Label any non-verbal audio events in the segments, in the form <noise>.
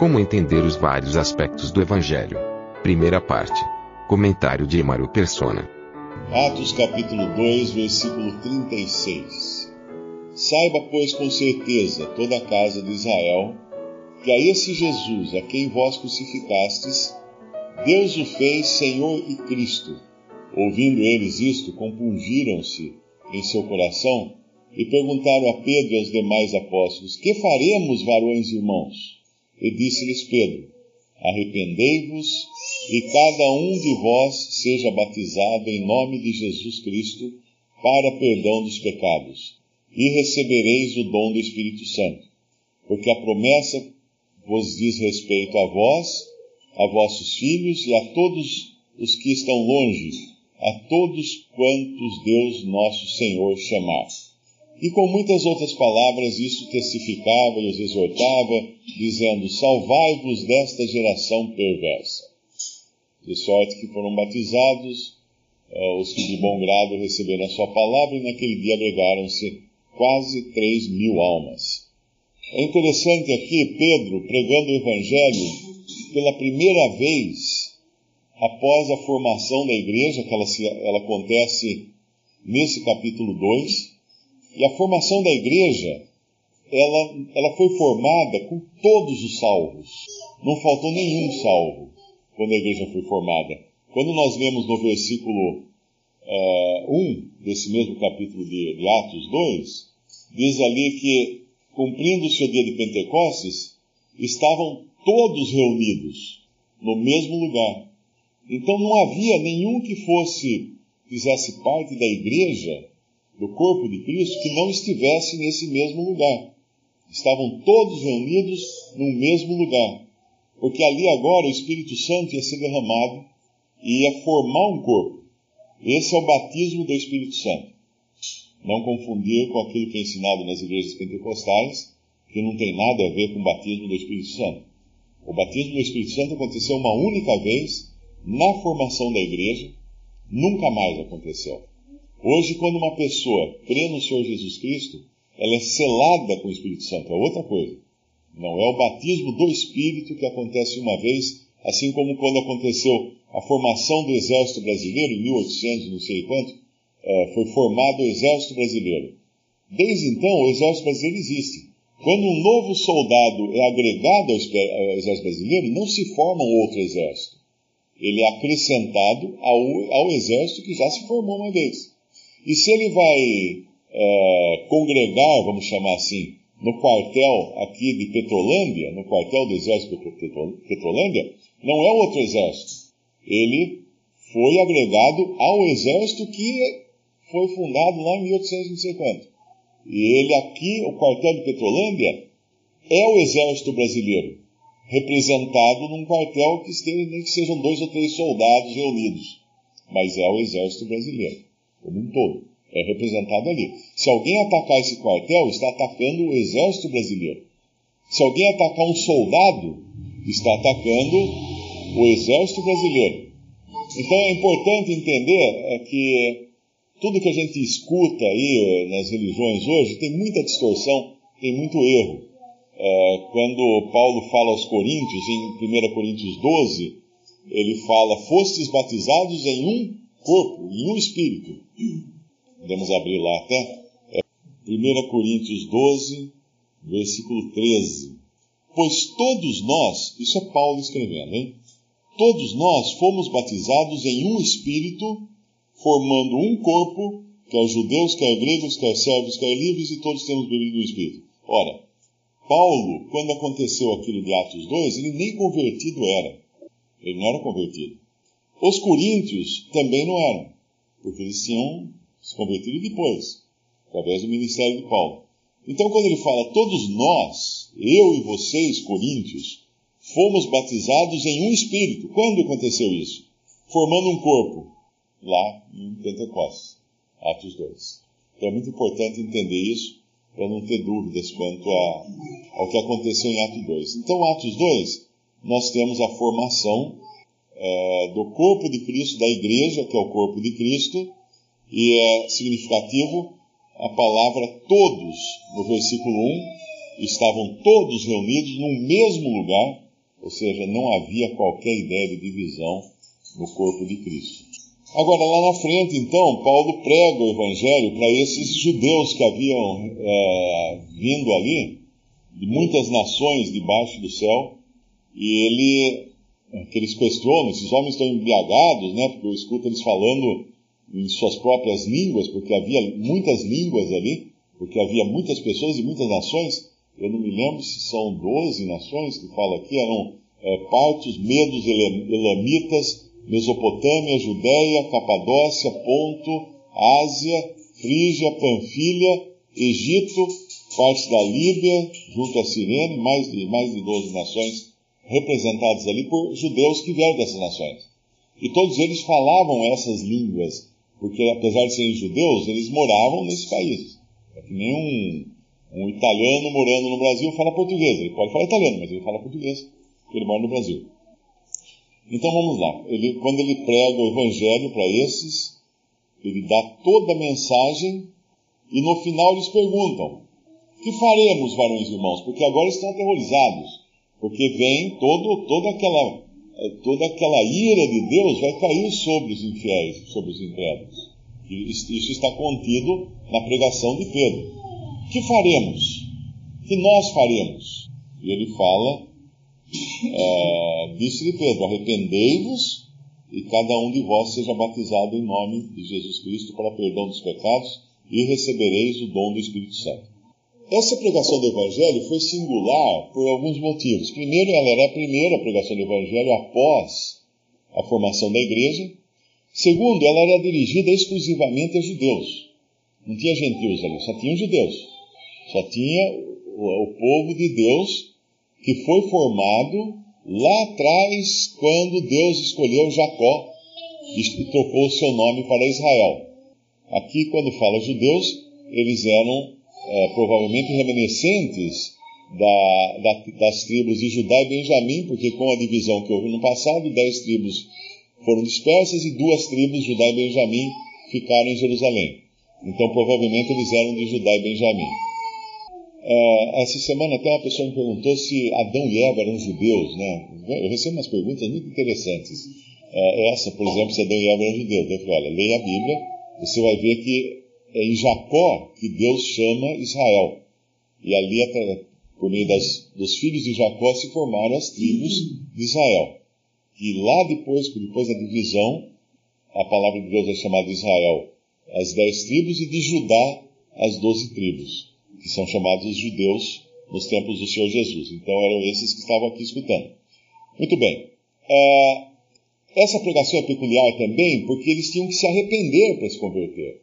Como entender os vários aspectos do evangelho? Primeira parte. Comentário de Emaro Persona. Atos capítulo 2, versículo 36. Saiba, pois, com certeza toda a casa de Israel, que a esse Jesus, a quem vós crucificastes, Deus o fez Senhor e Cristo. Ouvindo eles isto, compungiram-se em seu coração e perguntaram a Pedro e aos demais apóstolos: Que faremos, varões irmãos? E disse-lhes Pedro: Arrependei-vos e cada um de vós seja batizado em nome de Jesus Cristo para perdão dos pecados, e recebereis o dom do Espírito Santo, porque a promessa vos diz respeito a vós, a vossos filhos e a todos os que estão longe, a todos quantos Deus nosso Senhor chamar. E com muitas outras palavras, isso testificava e os exortava, dizendo: Salvai-vos desta geração perversa. De sorte que foram batizados uh, os que de bom grado receberam a sua palavra, e naquele dia agregaram-se quase três mil almas. É interessante aqui Pedro pregando o Evangelho pela primeira vez após a formação da igreja, que ela, se, ela acontece nesse capítulo 2. E a formação da igreja, ela, ela foi formada com todos os salvos. Não faltou nenhum salvo quando a igreja foi formada. Quando nós lemos no versículo uh, 1 desse mesmo capítulo de, de Atos 2, diz ali que, cumprindo-se o dia de Pentecostes, estavam todos reunidos no mesmo lugar. Então não havia nenhum que fosse, fizesse parte da igreja, do corpo de Cristo, que não estivesse nesse mesmo lugar. Estavam todos reunidos no mesmo lugar. Porque ali agora o Espírito Santo ia ser derramado e ia formar um corpo. Esse é o batismo do Espírito Santo. Não confundir com aquilo que é ensinado nas igrejas pentecostais, que não tem nada a ver com o batismo do Espírito Santo. O batismo do Espírito Santo aconteceu uma única vez na formação da igreja, nunca mais aconteceu. Hoje, quando uma pessoa crê no Senhor Jesus Cristo, ela é selada com o Espírito Santo, é outra coisa. Não é o batismo do Espírito que acontece uma vez, assim como quando aconteceu a formação do Exército Brasileiro, em 1800, não sei quanto, é, foi formado o Exército Brasileiro. Desde então, o Exército Brasileiro existe. Quando um novo soldado é agregado ao Exército Brasileiro, não se forma um outro exército ele é acrescentado ao, ao exército que já se formou uma vez. E se ele vai é, congregar, vamos chamar assim, no quartel aqui de Petrolândia, no quartel do exército de Petrolândia, não é outro exército. Ele foi agregado ao exército que foi fundado lá em 1850. E ele aqui, o quartel de Petrolândia, é o exército brasileiro representado num quartel que, esteja, nem que sejam dois ou três soldados reunidos, mas é o exército brasileiro, como um todo. É representado ali. Se alguém atacar esse quartel, está atacando o exército brasileiro. Se alguém atacar um soldado, está atacando o exército brasileiro. Então é importante entender é, que tudo que a gente escuta aí nas religiões hoje tem muita distorção, tem muito erro. É, quando Paulo fala aos Coríntios, em 1 Coríntios 12, ele fala: Fostes batizados em um corpo, em um espírito. Podemos abrir lá até. É, 1 Coríntios 12, versículo 13. Pois todos nós, isso é Paulo escrevendo, hein? Todos nós fomos batizados em um espírito, formando um corpo, quer judeus, quer gregos, quer servos, quer livres, e todos temos bebido do espírito. Ora, Paulo, quando aconteceu aquilo de Atos 2, ele nem convertido era. Ele não era convertido. Os coríntios também não eram, porque eles tinham se convertido depois, através do ministério de Paulo. Então, quando ele fala, todos nós, eu e vocês, coríntios, fomos batizados em um espírito. Quando aconteceu isso? Formando um corpo, lá em Pentecostes, Atos 2. Então é muito importante entender isso para não ter dúvidas quanto a, ao que aconteceu em Atos 2. Então, Atos 2, nós temos a formação é, do corpo de Cristo, da igreja, que é o corpo de Cristo, e é significativo a palavra todos, no versículo 1, estavam todos reunidos num mesmo lugar, ou seja, não havia qualquer ideia de divisão no corpo de Cristo. Agora, lá na frente, então, Paulo prega o evangelho para esses judeus que haviam é, vindo ali, de muitas nações debaixo do céu, e ele, que eles questionam, esses homens estão embriagados, né, porque eu escuto eles falando em suas próprias línguas, porque havia muitas línguas ali, porque havia muitas pessoas de muitas nações, eu não me lembro se são 12 nações que fala aqui, eram é, partos, medos, elamitas, Mesopotâmia, Judéia, Capadócia, Ponto, Ásia, Frígia, Panfilha, Egito, partes da Líbia, junto a Sirene, mais de, mais de 12 nações representadas ali por judeus que vieram dessas nações. E todos eles falavam essas línguas, porque apesar de serem judeus, eles moravam nesses países. É que nem um, um italiano morando no Brasil fala português. Ele pode falar italiano, mas ele fala português, porque ele mora no Brasil. Então vamos lá. Ele, quando ele prega o evangelho para esses, ele dá toda a mensagem e no final eles perguntam: que faremos, varões e irmãos? Porque agora estão aterrorizados, porque vem todo, toda aquela toda aquela ira de Deus vai cair sobre os infiéis, sobre os incrédulos. Isso está contido na pregação de Pedro. Que faremos? Que nós faremos? E ele fala é, disse-lhe Pedro: Arrependei-vos e cada um de vós seja batizado em nome de Jesus Cristo para perdão dos pecados e recebereis o dom do Espírito Santo. Essa pregação do Evangelho foi singular por alguns motivos. Primeiro, ela era a primeira pregação do Evangelho após a formação da igreja. Segundo, ela era dirigida exclusivamente a judeus. Não tinha gentios ali, só tinha judeus. Só tinha o, o povo de Deus que foi formado lá atrás, quando Deus escolheu Jacó e trocou o seu nome para Israel. Aqui, quando fala judeus, eles eram é, provavelmente reminiscentes da, da, das tribos de Judá e Benjamim, porque com a divisão que houve no passado, dez tribos foram dispersas e duas tribos, Judá e Benjamim, ficaram em Jerusalém. Então, provavelmente, eles eram de Judá e Benjamim. É, essa semana até uma pessoa me perguntou se Adão e Eva eram judeus, né? Eu recebo umas perguntas muito interessantes. É, essa, por exemplo, se Adão e Eva eram judeus. Eu falei, olha, leia a Bíblia, você vai ver que é em Jacó que Deus chama Israel. E ali, por meio das, dos filhos de Jacó, se formaram as tribos de Israel. E lá depois, depois da divisão, a palavra de Deus é chamada Israel, as dez tribos, e de Judá, as doze tribos que são chamados os judeus nos tempos do Senhor Jesus. Então eram esses que estavam aqui escutando. Muito bem. É, essa pregação é peculiar também porque eles tinham que se arrepender para se converter.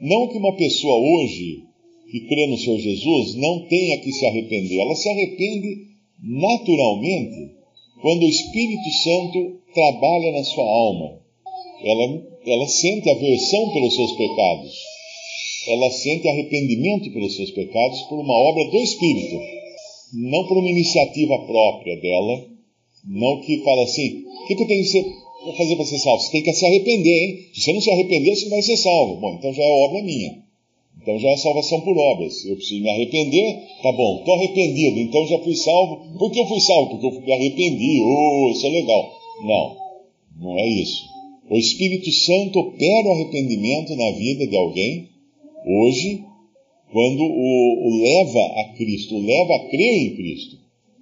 Não que uma pessoa hoje que crê no Senhor Jesus não tenha que se arrepender. Ela se arrepende naturalmente quando o Espírito Santo trabalha na sua alma. Ela, ela sente aversão pelos seus pecados ela sente arrependimento pelos seus pecados por uma obra do Espírito, não por uma iniciativa própria dela, não que fala assim, o que, que eu tenho que fazer para ser salvo? Você tem que se arrepender, hein? Se você não se arrepender, você não vai ser salvo. Bom, então já é obra minha. Então já é salvação por obras. Eu preciso me arrepender, tá bom, estou arrependido, então já fui salvo. Por que eu fui salvo? Porque eu me arrependi, oh, isso é legal. Não, não é isso. O Espírito Santo opera o arrependimento na vida de alguém hoje, quando o, o leva a Cristo, o leva a crer em Cristo.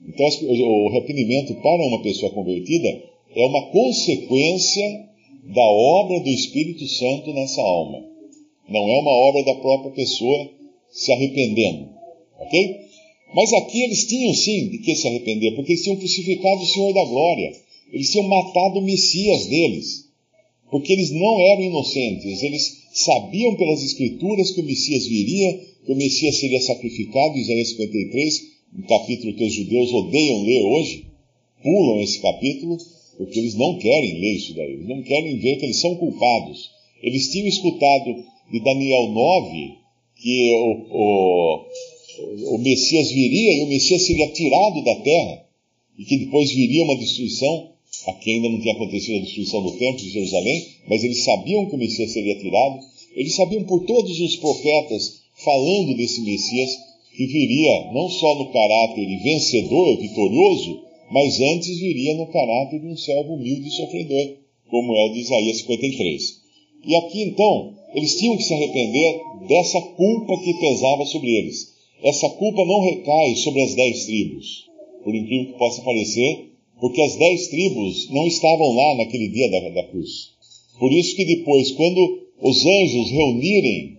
Então, o arrependimento para uma pessoa convertida é uma consequência da obra do Espírito Santo nessa alma. Não é uma obra da própria pessoa se arrependendo. Ok? Mas aqui eles tinham sim de que se arrepender, porque eles tinham crucificado o Senhor da glória. Eles tinham matado o Messias deles. Porque eles não eram inocentes, eles sabiam pelas Escrituras que o Messias viria, que o Messias seria sacrificado, Isaías 53, um capítulo que os judeus odeiam ler hoje, pulam esse capítulo, porque eles não querem ler isso daí, eles não querem ver que eles são culpados. Eles tinham escutado de Daniel 9 que o, o, o Messias viria e o Messias seria tirado da terra e que depois viria uma destruição. Aqui ainda não tinha acontecido a destruição do templo de Jerusalém, mas eles sabiam que o Messias seria tirado. Eles sabiam por todos os profetas falando desse Messias que viria não só no caráter vencedor, vitorioso, mas antes viria no caráter de um servo humilde e sofredor, como é o de Isaías 53. E aqui então, eles tinham que se arrepender dessa culpa que pesava sobre eles. Essa culpa não recai sobre as dez tribos, por incrível que possa parecer, porque as dez tribos não estavam lá naquele dia da, da cruz. Por isso que depois, quando os anjos reunirem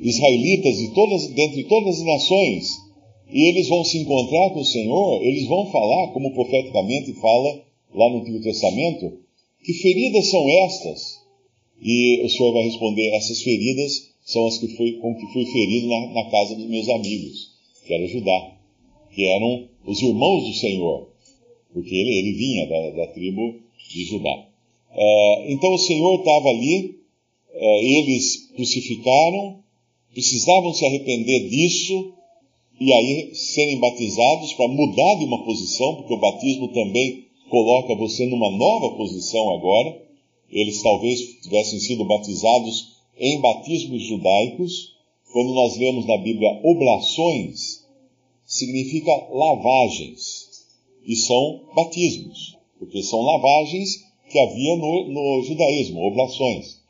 israelitas de todas, dentre todas as nações, e eles vão se encontrar com o Senhor, eles vão falar, como profeticamente fala lá no Antigo Testamento, que feridas são estas? E o Senhor vai responder: essas feridas são as que fui, com que fui ferido na, na casa dos meus amigos, que era Judá, que eram os irmãos do Senhor, porque ele, ele vinha da, da tribo de Judá. Uh, então o Senhor estava ali, uh, eles crucificaram, precisavam se arrepender disso e aí serem batizados para mudar de uma posição, porque o batismo também coloca você numa nova posição agora. Eles talvez tivessem sido batizados em batismos judaicos. Quando nós lemos na Bíblia oblações, significa lavagens. E são batismos, porque são lavagens que havia no, no judaísmo, oblações.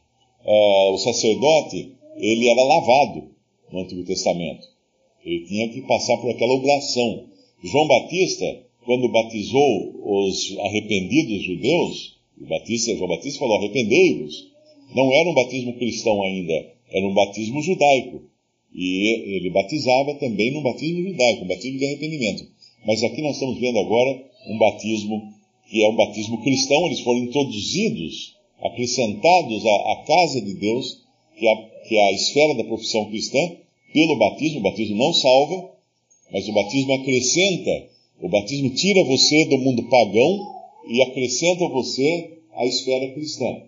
Uh, o sacerdote ele era lavado no Antigo Testamento. Ele tinha que passar por aquela oblação. João Batista, quando batizou os arrependidos judeus, Batista, João Batista falou: arrependei-vos. Não era um batismo cristão ainda, era um batismo judaico. E ele batizava também num batismo judaico, um batismo de arrependimento. Mas aqui nós estamos vendo agora um batismo que é um batismo cristão, eles foram introduzidos, acrescentados à, à casa de Deus que é, a, que é a esfera da profissão cristã, pelo batismo. O batismo não salva, mas o batismo acrescenta. O batismo tira você do mundo pagão e acrescenta você à esfera cristã.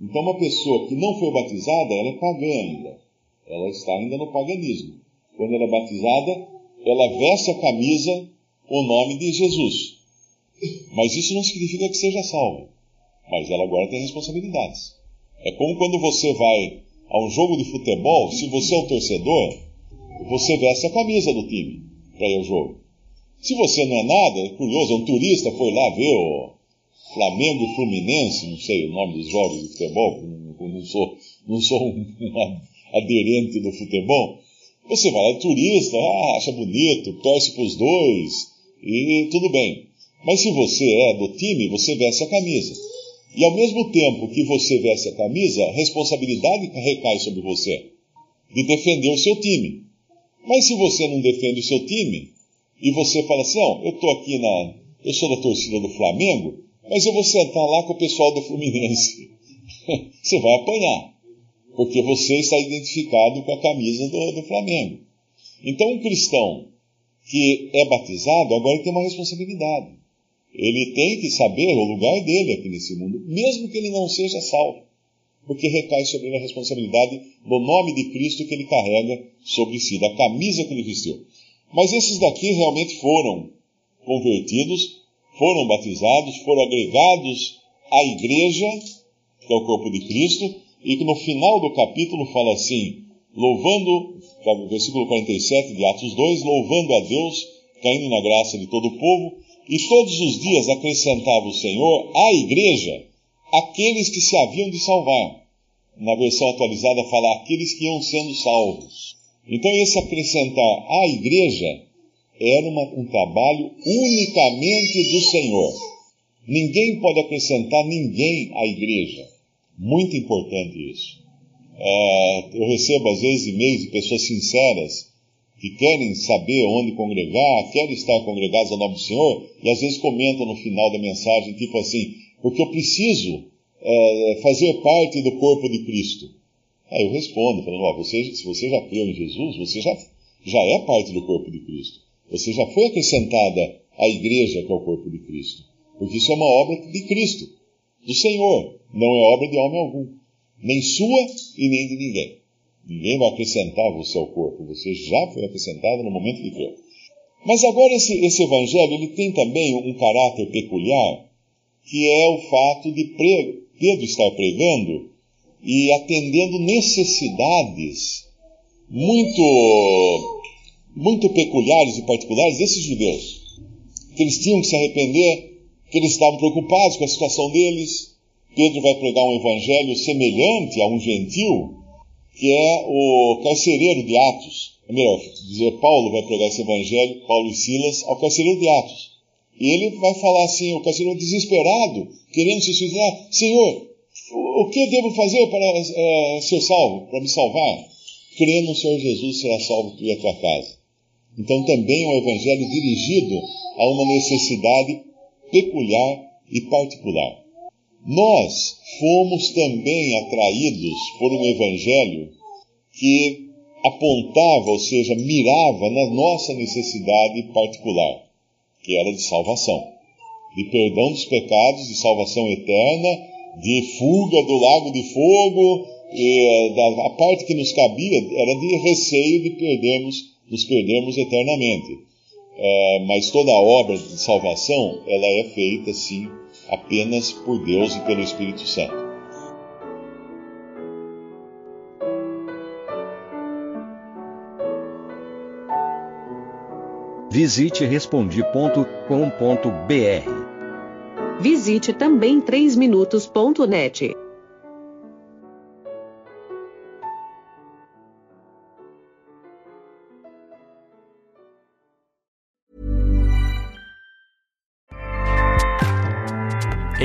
Então, uma pessoa que não foi batizada, ela é pagã ainda. Ela está ainda no paganismo. Quando ela é batizada, ela veste a camisa com o nome de Jesus. Mas isso não significa que seja salva. Mas ela agora tem responsabilidades. É como quando você vai a um jogo de futebol, se você é um torcedor, você veste a camisa do time para ir ao jogo. Se você não é nada, é curioso, um turista foi lá ver o Flamengo e Fluminense, não sei o nome dos jogos de futebol, não sou, não sou um, um <laughs> aderente do futebol. Você vai lá, turista, ah, acha bonito, torce para os dois, e tudo bem. Mas se você é do time, você veste a camisa. E ao mesmo tempo que você veste a camisa, a responsabilidade recai sobre você de defender o seu time. Mas se você não defende o seu time, e você fala assim, não, eu estou aqui na. Eu sou da torcida do Flamengo, mas eu vou sentar lá com o pessoal do Fluminense. <laughs> você vai apanhar. Porque você está identificado com a camisa do, do Flamengo. Então, um cristão que é batizado, agora tem uma responsabilidade. Ele tem que saber o lugar dele aqui nesse mundo, mesmo que ele não seja salvo, porque recai sobre ele a responsabilidade do nome de Cristo que ele carrega sobre si, da camisa que ele vestiu. Mas esses daqui realmente foram convertidos, foram batizados, foram agregados à igreja, que é o corpo de Cristo, e que no final do capítulo fala assim, louvando, versículo 47 de Atos 2, louvando a Deus, caindo na graça de todo o povo, e todos os dias acrescentava o Senhor à igreja aqueles que se haviam de salvar. Na versão atualizada fala aqueles que iam sendo salvos. Então esse acrescentar à igreja era uma, um trabalho unicamente do Senhor. Ninguém pode acrescentar ninguém à igreja. Muito importante isso. É, eu recebo às vezes e-mails de pessoas sinceras que querem saber onde congregar, querem estar congregados ao nome do Senhor, e às vezes comentam no final da mensagem, tipo assim, porque eu preciso é, fazer parte do corpo de Cristo. Aí eu respondo, falando, ó, você, se você já creu em Jesus, você já, já é parte do corpo de Cristo. Você já foi acrescentada à igreja, que é o corpo de Cristo. Porque isso é uma obra de Cristo, do Senhor, não é obra de homem algum. Nem sua e nem de ninguém. Ninguém vai acrescentar você ao corpo. Você já foi acrescentado no momento de crer. Mas agora esse, esse evangelho ele tem também um caráter peculiar, que é o fato de Pedro estar pregando e atendendo necessidades muito, muito peculiares e particulares desses judeus. Que eles tinham que se arrepender, que eles estavam preocupados com a situação deles. Pedro vai pregar um evangelho semelhante a um gentil, que é o carcereiro de Atos. É melhor dizer, Paulo vai pregar esse evangelho, Paulo e Silas, ao carcereiro de Atos. E ele vai falar assim, o carcereiro desesperado, querendo se suicidar, Senhor, o que devo fazer para é, ser salvo, para me salvar? Crê no Senhor Jesus, será salvo tu e a tua casa. Então também é um evangelho dirigido a uma necessidade peculiar e particular. Nós fomos também atraídos por um evangelho que apontava, ou seja, mirava na nossa necessidade particular, que era de salvação, de perdão dos pecados, de salvação eterna de fuga do lago de fogo, e, da, a parte que nos cabia era de receio de perdermos, nos perdermos eternamente. É, mas toda a obra de salvação, ela é feita, sim, apenas por Deus e pelo Espírito Santo. Visite respondi.com.br Visite também 3minutos.net.